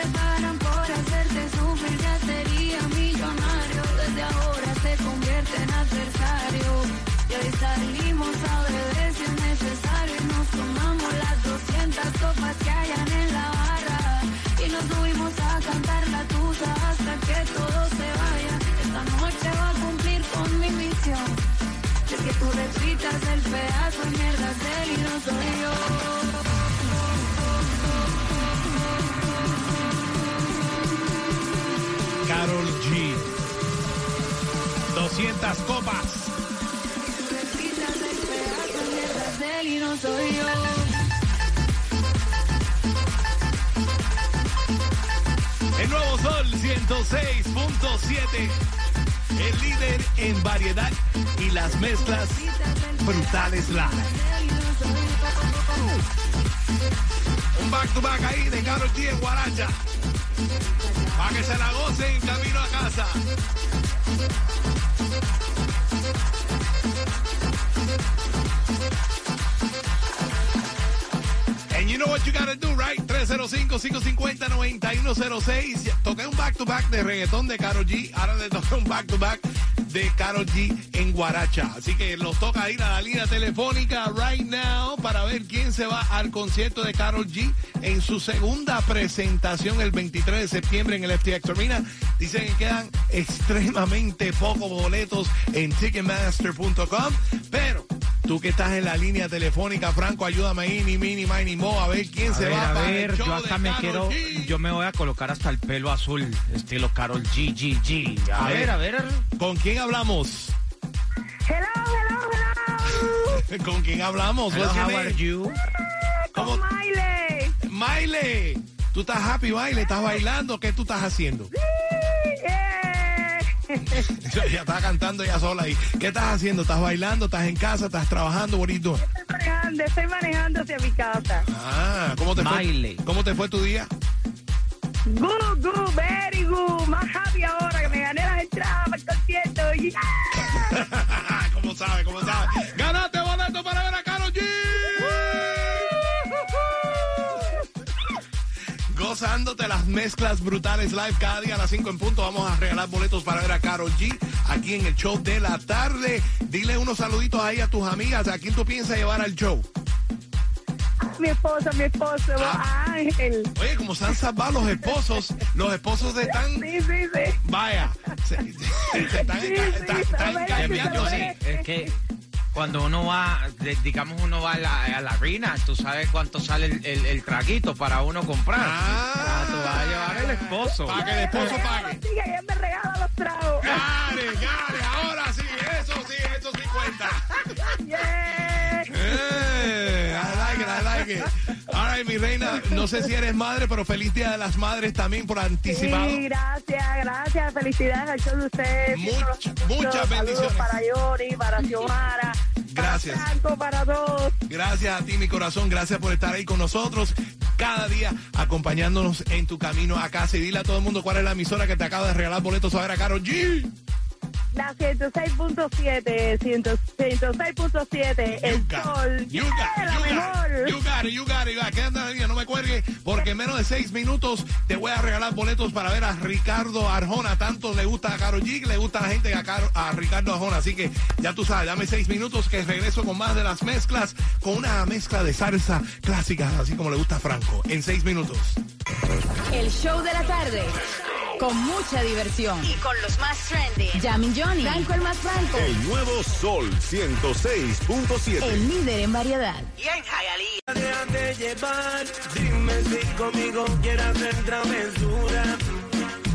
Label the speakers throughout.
Speaker 1: Le pagan por hacerte sufrir, ya sería millonario. Desde ahora se convierte en adversario. Y hoy salimos a beber si es necesario. Y nos tomamos las 200 copas que hayan en la barra. Y nos subimos a cantar la tusa hasta que todo se vaya. Esta noche va a cumplir con mi misión. Si es que tú repitas el pedazo de mierda él y no soy yo.
Speaker 2: Carol G. 200 copas.
Speaker 1: El
Speaker 2: nuevo Sol 106.7. El líder en variedad y las mezclas brutales live. Un back to back ahí de Carol G en Guaracha. Para que se la gocen camino a casa. And you know what you gotta do, right? 305-550-9106. Toqué un back to back de reggaetón de Karol G. Ahora le toqué un back to back de Karol G en Guaracha. Así que los toca ir a la línea telefónica right now para ver quién se va al concierto de Karol G en su segunda presentación el 23 de septiembre en el FTX Arena. Dicen que quedan extremadamente pocos boletos en Ticketmaster.com, pero Tú que estás en la línea telefónica, Franco, ayúdame ahí, ni mini, ni mo, a ver quién
Speaker 3: A
Speaker 2: se
Speaker 3: ver,
Speaker 2: va
Speaker 3: a
Speaker 2: para
Speaker 3: ver,
Speaker 2: el show
Speaker 3: yo hasta
Speaker 2: de
Speaker 3: me
Speaker 2: Karol
Speaker 3: quiero,
Speaker 2: G.
Speaker 3: yo me voy a colocar hasta el pelo azul, estilo Carol G, G, G. A,
Speaker 2: A ver.
Speaker 3: ver, a ver.
Speaker 2: ¿Con quién hablamos?
Speaker 4: Hello, hello, hello.
Speaker 2: ¿Con quién hablamos?
Speaker 3: Hello, how are you?
Speaker 2: ¿Cómo?
Speaker 4: Con Miley.
Speaker 2: Maile, ¿tú estás happy, Maile? ¿Estás bailando? ¿Qué tú estás haciendo? Ya está cantando ella sola ahí. ¿Qué estás haciendo? ¿Estás bailando? ¿Estás en casa? ¿Estás trabajando? Doing?
Speaker 4: Estoy manejando, estoy manejando hacia mi casa.
Speaker 2: Ah, ¿cómo te fue?
Speaker 3: Maile.
Speaker 2: ¿Cómo te fue tu día?
Speaker 4: Good, good, very good. Más happy ahora que me gané las entradas para el concierto. Yeah.
Speaker 2: ¿Cómo sabe? ¿Cómo sabe? Gozándote las mezclas brutales live cada día a las 5 en punto. Vamos a regalar boletos para ver a Karol G aquí en el show de la tarde. Dile unos saluditos ahí a tus amigas. ¿A quién tú piensas llevar al show?
Speaker 4: Mi esposo, mi esposo,
Speaker 2: Ah.
Speaker 4: Ángel.
Speaker 2: Oye, como se han salvado los esposos, los esposos están.
Speaker 4: Sí, sí, sí.
Speaker 2: Vaya, se, se están,
Speaker 4: Sí,
Speaker 2: están- están sí.
Speaker 4: se lo merece.
Speaker 3: Es que cuando uno va, de- digamos uno va a la, a la arena, tú sabes cuánto sale el, el- el traguito para uno comprar.
Speaker 2: Ah.
Speaker 3: tú vas a llevar el esposo.
Speaker 2: Para que el esposo pague. Mi reina, no sé si eres madre, pero feliz Día de las Madres también por anticipado.
Speaker 4: Sí, gracias, gracias. Felicidades al show de ustedes.
Speaker 2: Muchas
Speaker 4: escucho.
Speaker 2: bendiciones.
Speaker 4: Para Yori, para Xiomara.
Speaker 2: Gracias.
Speaker 4: Para Franco, para todos.
Speaker 2: Gracias a ti, mi corazón. Gracias por estar ahí con nosotros cada día acompañándonos en tu camino a casa. Y dile a todo el mundo cuál es la emisora que te acaba de regalar boletos a ver a Karol G.
Speaker 4: La 106.7, 100 106.7, el sol.
Speaker 2: Got
Speaker 4: Yeah, la mejor.
Speaker 2: You got it. You got it. Quédate no me cuelgue, porque en menos de seis minutos te voy a regalar boletos para ver a Ricardo Arjona. Tanto le gusta a Karol G, le gusta a la gente a, Caro- a Ricardo Arjona. Así que ya tú sabes, dame seis minutos que regreso con más de las mezclas, con una mezcla de salsa clásica, así como le gusta a Franco. En seis minutos.
Speaker 5: El show de la tarde. Con mucha diversión. Y con los más trendy. Jamie Johnny. Franco el más franco.
Speaker 6: El nuevo Sol 106.7.
Speaker 5: El líder en variedad.
Speaker 7: Déjate llevar, dime si conmigo quieres hacer travesura,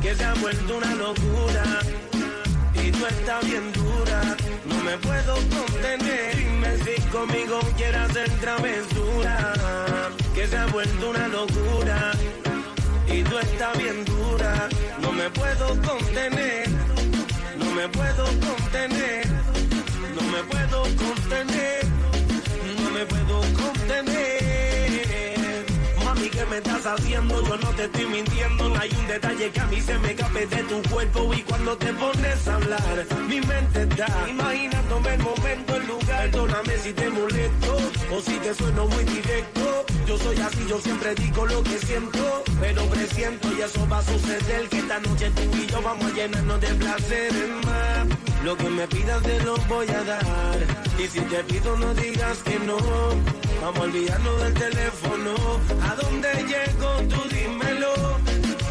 Speaker 7: que se ha vuelto una locura. y tú estás bien dura. No me puedo contener. Dime si conmigo quieres hacer travesura. Que se ha vuelto una locura. Y tú estás bien dura. No me puedo contener. No me puedo contener. No me puedo contener. No me puedo contener. Mami, ¿qué me estás haciendo? Yo no te estoy mintiendo. No hay un detalle que a mí se me escape de tu cuerpo. Y cuando te pones a hablar, mi mente está imaginándome el momento, el lugar. Perdóname si te molesto o si te sueno muy directo. Yo soy así, yo siempre digo lo que siento. Pero presiento y eso va a suceder. Que esta noche tú y yo vamos a llenarnos de placeres más. Lo que me pidas te lo voy a dar. Y si te pido no digas que no. Vamos a olvidarnos del teléfono. ¿A dónde llego? Tú dímelo.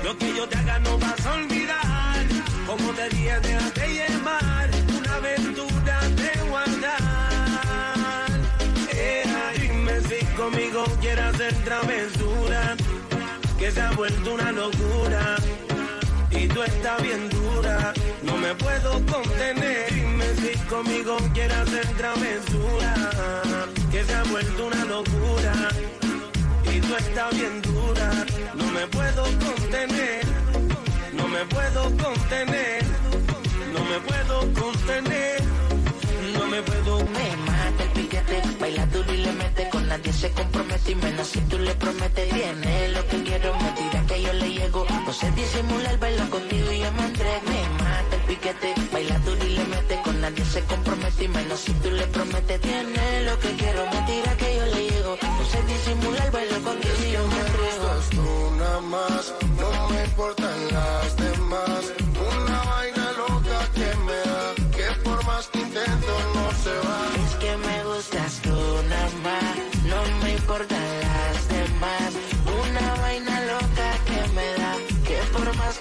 Speaker 7: Lo que yo te haga no vas a olvidar. Como te dije, déjate llevar. Una aventura conmigo quieres hacer travesura. Que se ha vuelto una locura y tú estás bien dura. No me puedo contener. Dime si conmigo quieres hacer travesura. Que se ha vuelto una locura. Y tú estás bien dura. No me puedo contener. No me puedo contener. No me puedo contener. No me puedo
Speaker 8: Me mata el piquete, baila duro nadie se compromete y menos si tú le prometes. Tiene lo que quiero, me tira que yo le llego. No sé disimular, bailo contigo y yo me entrego Me mata el piquete, baila duro y le mete. Con nadie se compromete y menos si tú le prometes. Tiene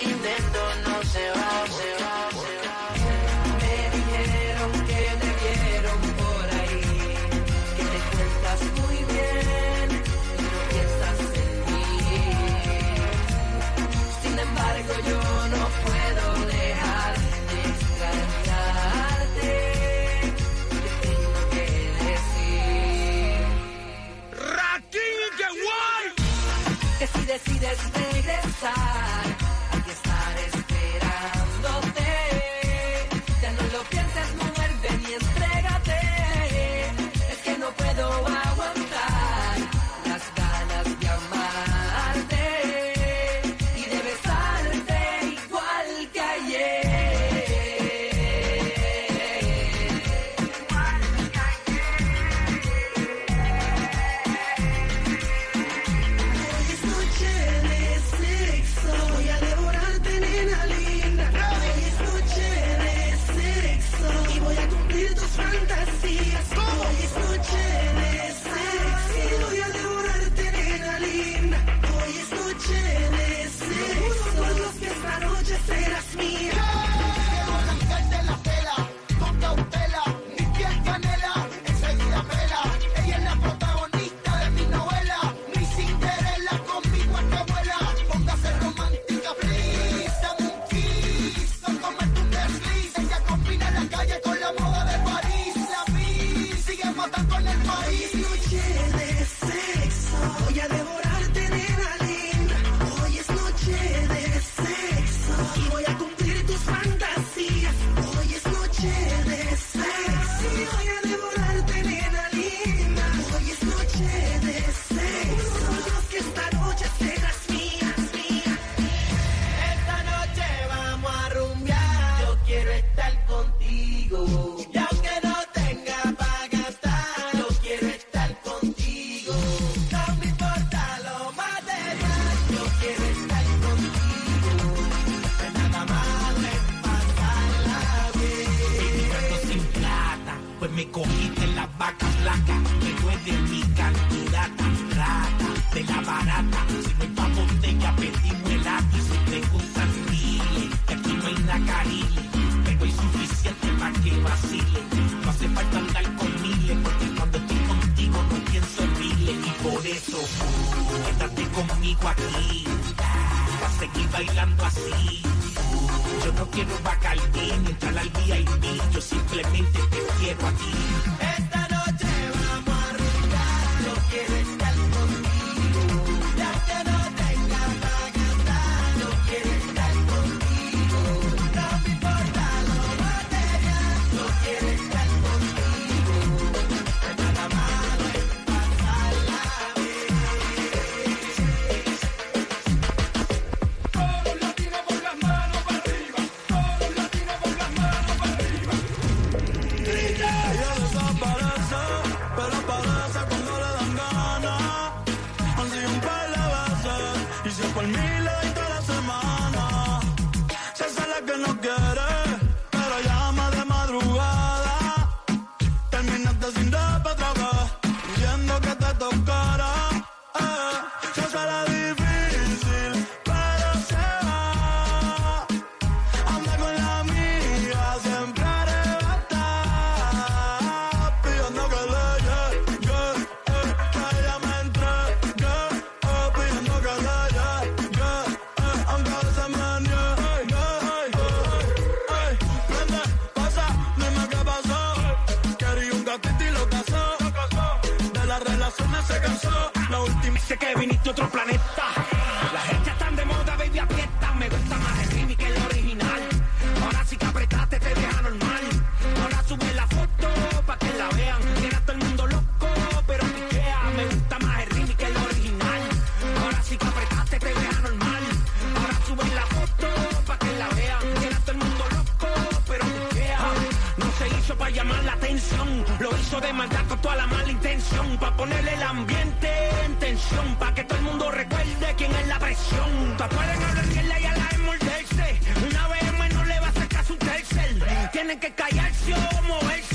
Speaker 9: intento no se
Speaker 8: aquí, para
Speaker 10: seguir bailando así. Yo no quiero bacalí, ni entrar al VIP, yo simplemente te quiero a ti. pa' llamar la atención. Lo hizo de maldad con toda la mala intención, pa' ponerle el ambiente en tensión, pa' que todo el mundo recuerde quién es la presión. Pa' pueden hablar que la ya la envolverse, una vez menos le va a sacar su tercer. Tienen que callarse o moverse.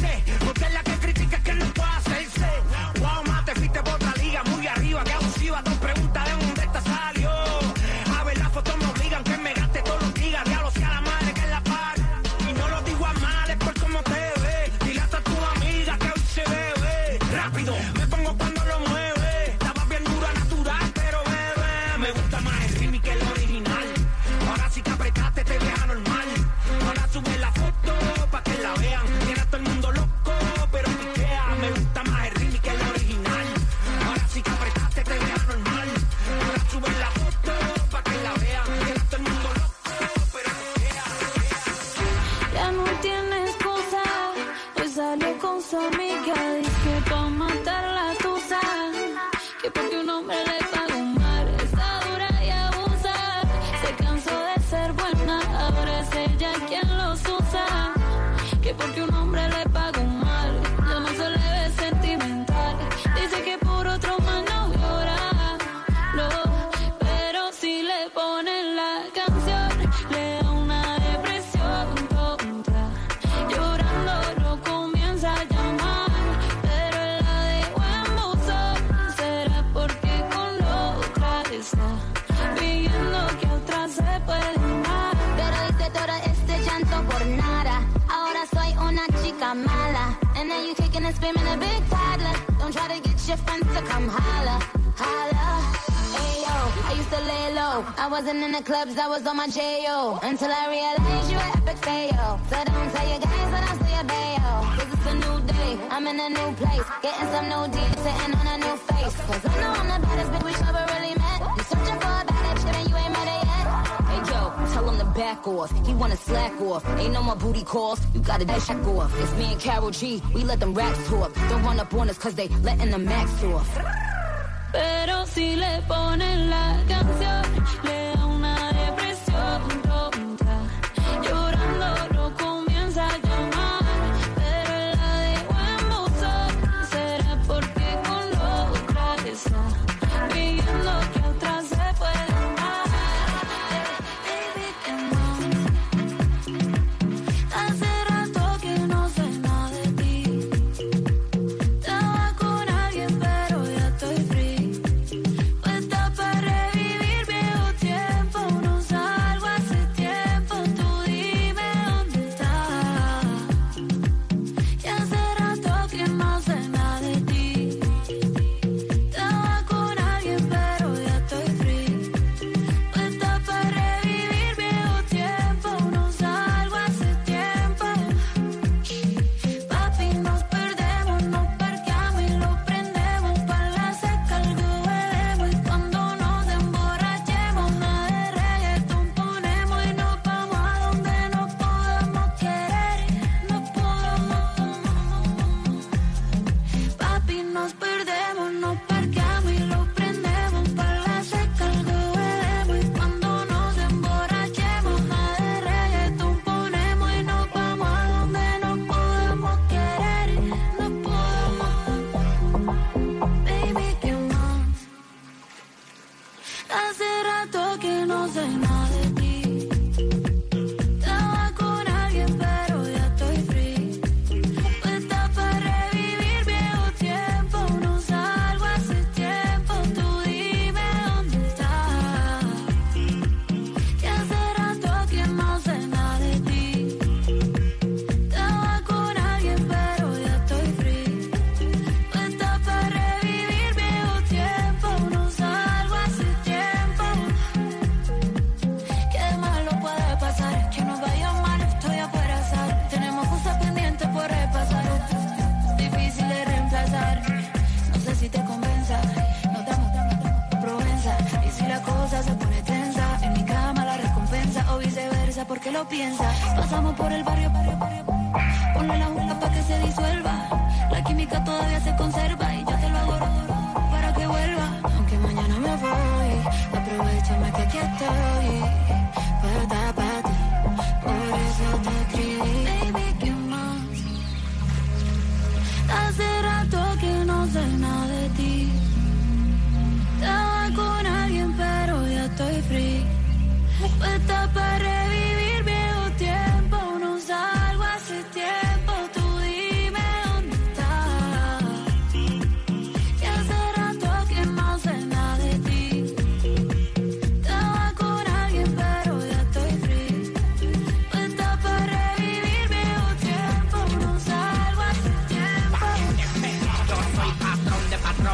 Speaker 11: mala. And now you kicking and screaming a big toddler. Don't try to get your friends to come holler, holler. Hey Ayo, I used to lay low. I wasn't in the clubs, I was on my J.O. Until I realized you were epic fail. So don't tell your guys that I say a bayo. Cause it's a new day, I'm in a new place. Getting some new deals, sitting on a new face. Cause I know I'm the baddest bitch we've ever really met. You searching for
Speaker 5: Tell him to back off. He wanna slack off. Ain't no more booty calls. You gotta dash off. It's me and Carol G. We let them racks talk. Don't run up on us cause they letting the max off.
Speaker 1: Pero si le ponen la canción,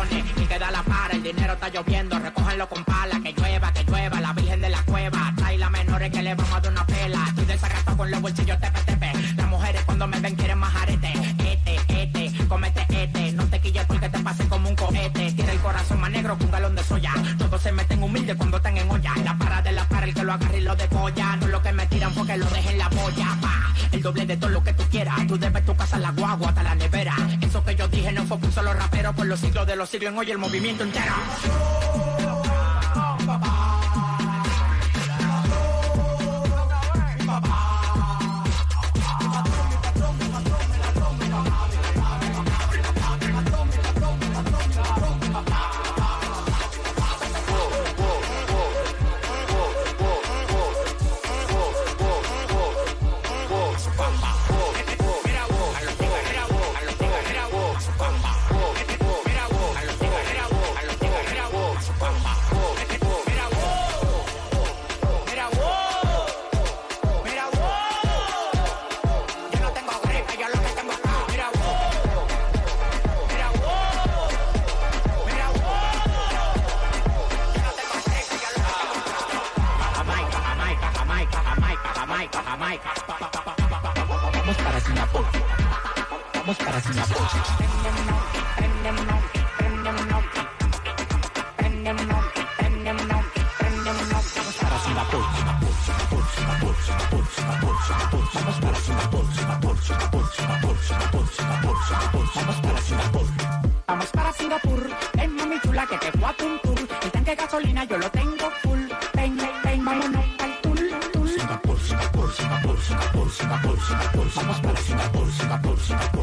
Speaker 1: de
Speaker 12: patrones y queda la para, el dinero está lloviendo, recójanlo con pala, que llueva, que llueva, la virgen de la cueva, trae la menores que le vamos a dar una pela, estoy desacato con los bolsillos tepe, las mujeres cuando me ven quieren más arete, este, este, comete este, no te quilles porque te pase como un cohete, tira el corazón más negro que un galón de soya, todos se meten humildes cuando están en olla, la para de la para, el que lo agarre y lo decolla, no lo que me tiran porque lo dejen la boya, pa, el doble de todo lo que tú quieras, tú debes tu casa, la guagua, hasta la nevera, eso que yo dije no fue un solo por los siglos de los siglos en hoy el movimiento entero. Singapur, Singapur, Singapur. Singapur, Singapur, Singapur,